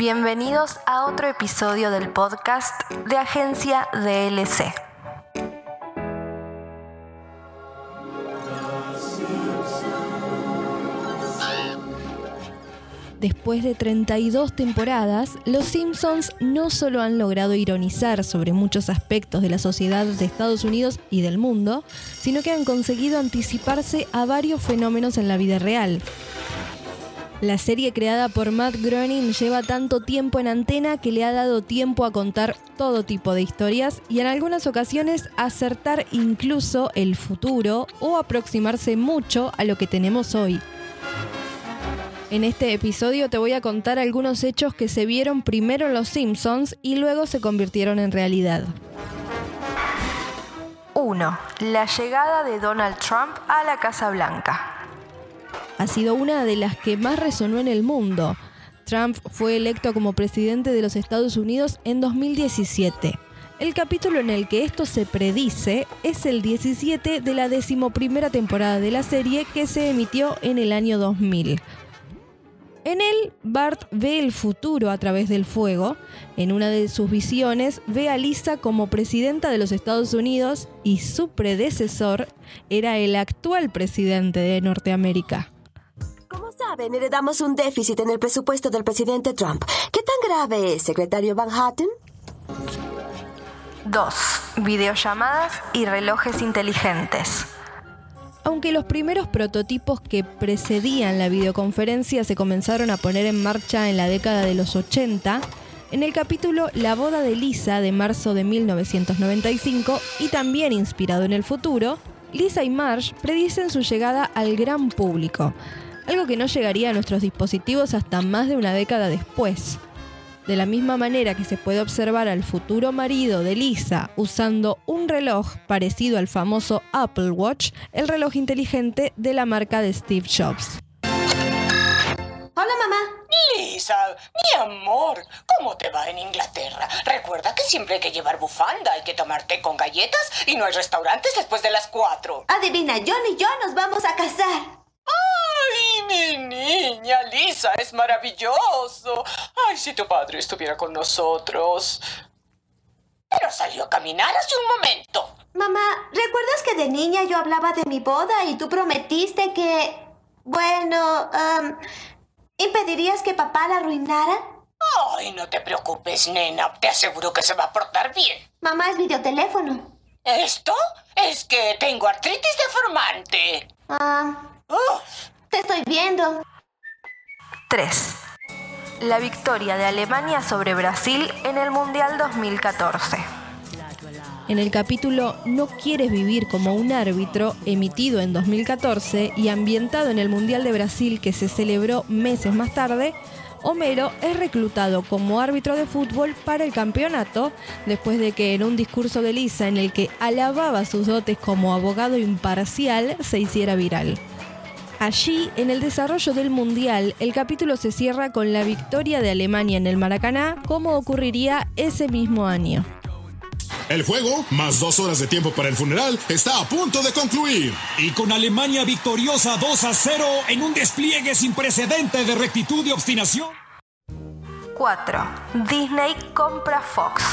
Bienvenidos a otro episodio del podcast de Agencia DLC. Después de 32 temporadas, los Simpsons no solo han logrado ironizar sobre muchos aspectos de la sociedad de Estados Unidos y del mundo, sino que han conseguido anticiparse a varios fenómenos en la vida real. La serie creada por Matt Groening lleva tanto tiempo en antena que le ha dado tiempo a contar todo tipo de historias y en algunas ocasiones acertar incluso el futuro o aproximarse mucho a lo que tenemos hoy. En este episodio te voy a contar algunos hechos que se vieron primero en Los Simpsons y luego se convirtieron en realidad. 1. La llegada de Donald Trump a la Casa Blanca. Ha sido una de las que más resonó en el mundo. Trump fue electo como presidente de los Estados Unidos en 2017. El capítulo en el que esto se predice es el 17 de la decimoprimera temporada de la serie que se emitió en el año 2000. En él, Bart ve el futuro a través del fuego. En una de sus visiones, ve a Lisa como presidenta de los Estados Unidos y su predecesor era el actual presidente de Norteamérica. Como saben, heredamos un déficit en el presupuesto del presidente Trump. ¿Qué tan grave es, secretario Van Hatten? 2. Videollamadas y relojes inteligentes. Aunque los primeros prototipos que precedían la videoconferencia se comenzaron a poner en marcha en la década de los 80, en el capítulo La boda de Lisa de marzo de 1995 y también inspirado en el futuro, Lisa y Marge predicen su llegada al gran público, algo que no llegaría a nuestros dispositivos hasta más de una década después. De la misma manera que se puede observar al futuro marido de Lisa usando un reloj parecido al famoso Apple Watch, el reloj inteligente de la marca de Steve Jobs. Hola, mamá. Lisa, mi amor, ¿cómo te va en Inglaterra? Recuerda que siempre hay que llevar bufanda, hay que tomar té con galletas y no hay restaurantes después de las cuatro. Adivina, John y yo nos vamos a casar. ¡Ay, mi niña! Lisa, es maravilloso. Ay, si tu padre estuviera con nosotros. Pero salió a caminar hace un momento. Mamá, ¿recuerdas que de niña yo hablaba de mi boda y tú prometiste que... Bueno, um, ¿impedirías que papá la arruinara? Ay, no te preocupes, nena. Te aseguro que se va a portar bien. Mamá es videoteléfono. ¿Esto? Es que tengo artritis deformante. Ah, Uf. Te estoy viendo. 3. La victoria de Alemania sobre Brasil en el Mundial 2014. En el capítulo No quieres vivir como un árbitro, emitido en 2014 y ambientado en el Mundial de Brasil que se celebró meses más tarde, Homero es reclutado como árbitro de fútbol para el campeonato después de que en un discurso de Lisa en el que alababa sus dotes como abogado imparcial se hiciera viral. Allí, en el desarrollo del Mundial, el capítulo se cierra con la victoria de Alemania en el Maracaná, como ocurriría ese mismo año. El juego, más dos horas de tiempo para el funeral, está a punto de concluir. Y con Alemania victoriosa 2 a 0 en un despliegue sin precedente de rectitud y obstinación. 4. Disney compra Fox.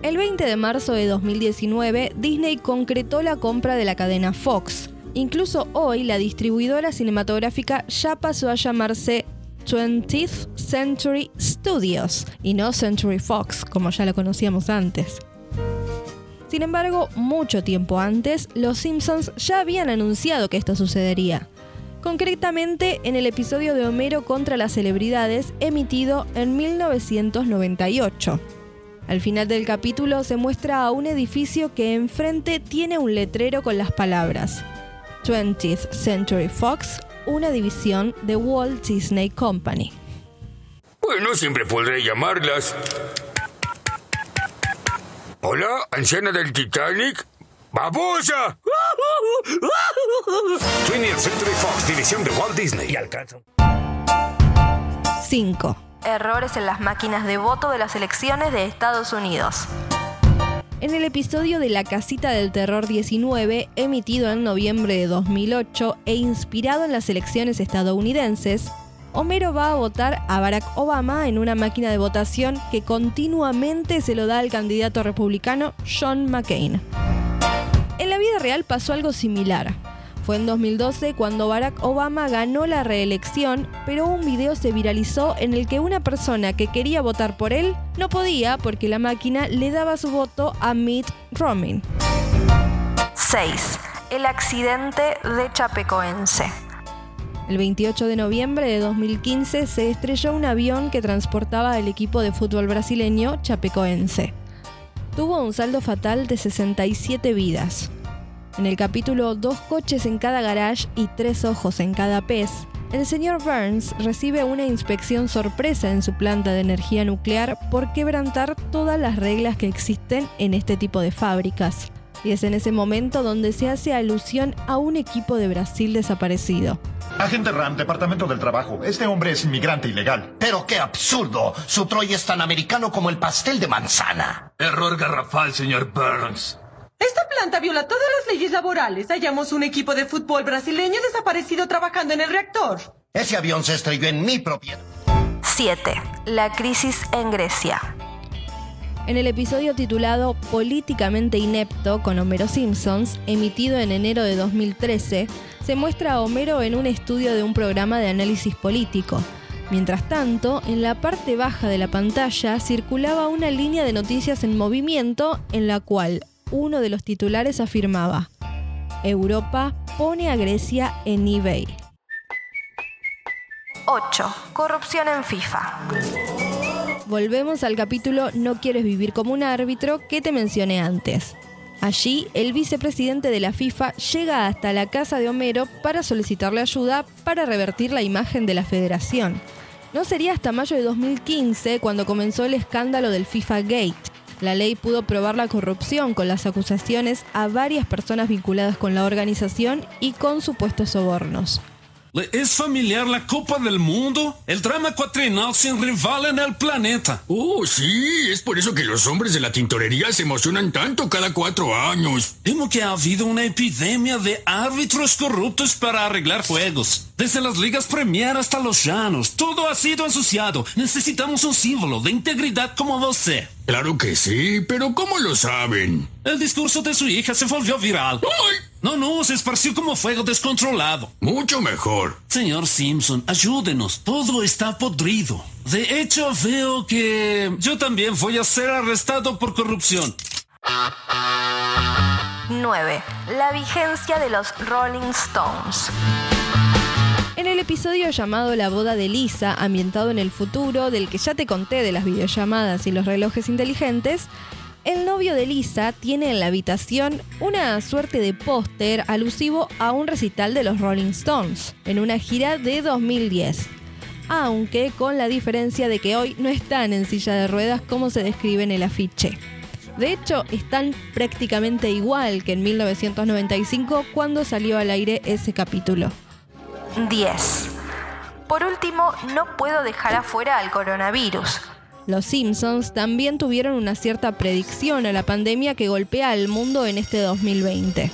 El 20 de marzo de 2019, Disney concretó la compra de la cadena Fox. Incluso hoy, la distribuidora cinematográfica ya pasó a llamarse 20th Century Studios y no Century Fox, como ya lo conocíamos antes. Sin embargo, mucho tiempo antes, los Simpsons ya habían anunciado que esto sucedería. Concretamente en el episodio de Homero contra las celebridades emitido en 1998. Al final del capítulo se muestra a un edificio que enfrente tiene un letrero con las palabras 20th Century Fox, una división de Walt Disney Company. Bueno, siempre podré llamarlas. Hola, anciana del Titanic. ¡Babosa! 20th Century Fox, división de Walt Disney. Y alcanza. 5. Errores en las máquinas de voto de las elecciones de Estados Unidos. En el episodio de La Casita del Terror 19, emitido en noviembre de 2008 e inspirado en las elecciones estadounidenses, Homero va a votar a Barack Obama en una máquina de votación que continuamente se lo da al candidato republicano John McCain. En la vida real pasó algo similar. Fue en 2012 cuando Barack Obama ganó la reelección, pero un video se viralizó en el que una persona que quería votar por él no podía porque la máquina le daba su voto a Mitt Romney. 6. El accidente de Chapecoense. El 28 de noviembre de 2015 se estrelló un avión que transportaba al equipo de fútbol brasileño Chapecoense. Tuvo un saldo fatal de 67 vidas. En el capítulo Dos coches en cada garage y tres ojos en cada pez, el señor Burns recibe una inspección sorpresa en su planta de energía nuclear por quebrantar todas las reglas que existen en este tipo de fábricas. Y es en ese momento donde se hace alusión a un equipo de Brasil desaparecido. Agente Ram, Departamento del Trabajo. Este hombre es inmigrante ilegal. Pero qué absurdo. Su Troy es tan americano como el pastel de manzana. Error garrafal, señor Burns. Esta planta viola todas las leyes laborales. Hallamos un equipo de fútbol brasileño desaparecido trabajando en el reactor. Ese avión se estrelló en mi propiedad. 7. La crisis en Grecia. En el episodio titulado Políticamente inepto con Homero Simpsons, emitido en enero de 2013, se muestra a Homero en un estudio de un programa de análisis político. Mientras tanto, en la parte baja de la pantalla circulaba una línea de noticias en movimiento en la cual uno de los titulares afirmaba, Europa pone a Grecia en eBay. 8. Corrupción en FIFA. Volvemos al capítulo No quieres vivir como un árbitro que te mencioné antes. Allí, el vicepresidente de la FIFA llega hasta la casa de Homero para solicitarle ayuda para revertir la imagen de la federación. No sería hasta mayo de 2015 cuando comenzó el escándalo del FIFA Gate. La ley pudo probar la corrupción con las acusaciones a varias personas vinculadas con la organización y con supuestos sobornos. ¿Le es familiar la Copa del Mundo? El drama cuatrinal sin rival en el planeta. Oh, sí, es por eso que los hombres de la tintorería se emocionan tanto cada cuatro años. Temo que ha habido una epidemia de árbitros corruptos para arreglar juegos. Desde las ligas Premier hasta los llanos, todo ha sido ensuciado. Necesitamos un símbolo de integridad como você. Claro que sí, pero ¿cómo lo saben? El discurso de su hija se volvió viral. ¡Ay! No, no, se esparció como fuego descontrolado. Mucho mejor. Señor Simpson, ayúdenos. Todo está podrido. De hecho, veo que yo también voy a ser arrestado por corrupción. 9. La vigencia de los Rolling Stones. En el episodio llamado La boda de Lisa, ambientado en el futuro, del que ya te conté de las videollamadas y los relojes inteligentes, el novio de Lisa tiene en la habitación una suerte de póster alusivo a un recital de los Rolling Stones, en una gira de 2010. Aunque con la diferencia de que hoy no están en silla de ruedas como se describe en el afiche. De hecho, están prácticamente igual que en 1995 cuando salió al aire ese capítulo. 10. Por último, no puedo dejar afuera al coronavirus. Los Simpsons también tuvieron una cierta predicción a la pandemia que golpea al mundo en este 2020.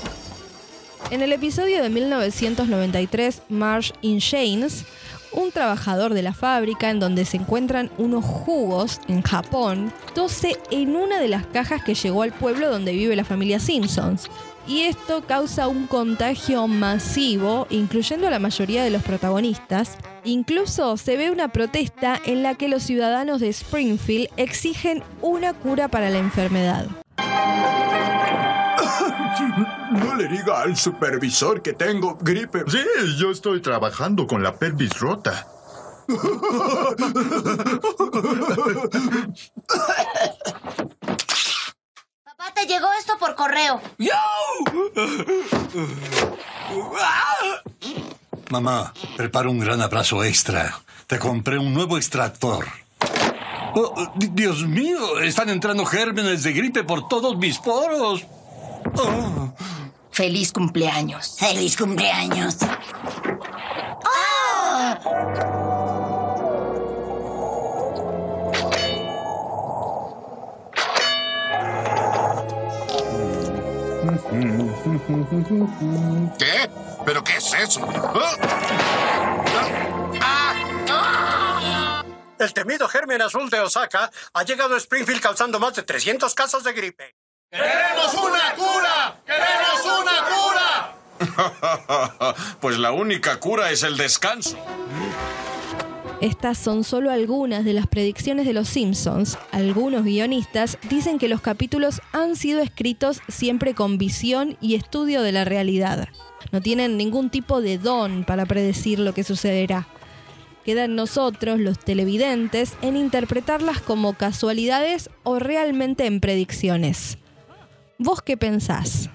En el episodio de 1993, Marsh in Chains, un trabajador de la fábrica en donde se encuentran unos jugos en Japón, tose en una de las cajas que llegó al pueblo donde vive la familia Simpsons. Y esto causa un contagio masivo, incluyendo a la mayoría de los protagonistas. Incluso se ve una protesta en la que los ciudadanos de Springfield exigen una cura para la enfermedad. No le diga al supervisor que tengo gripe. Sí, yo estoy trabajando con la pelvis rota. Llegó esto por correo. Mamá, prepara un gran abrazo extra. Te compré un nuevo extractor. Oh, di- Dios mío, están entrando gérmenes de gripe por todos mis poros. Oh. Feliz cumpleaños. Feliz cumpleaños. ¿Qué? ¿Pero qué es eso? El temido germen azul de Osaka ha llegado a Springfield causando más de 300 casos de gripe. ¡Queremos una cura! ¡Queremos una cura! pues la única cura es el descanso. Estas son solo algunas de las predicciones de los Simpsons. Algunos guionistas dicen que los capítulos han sido escritos siempre con visión y estudio de la realidad. No tienen ningún tipo de don para predecir lo que sucederá. Queda en nosotros, los televidentes, en interpretarlas como casualidades o realmente en predicciones. ¿Vos qué pensás?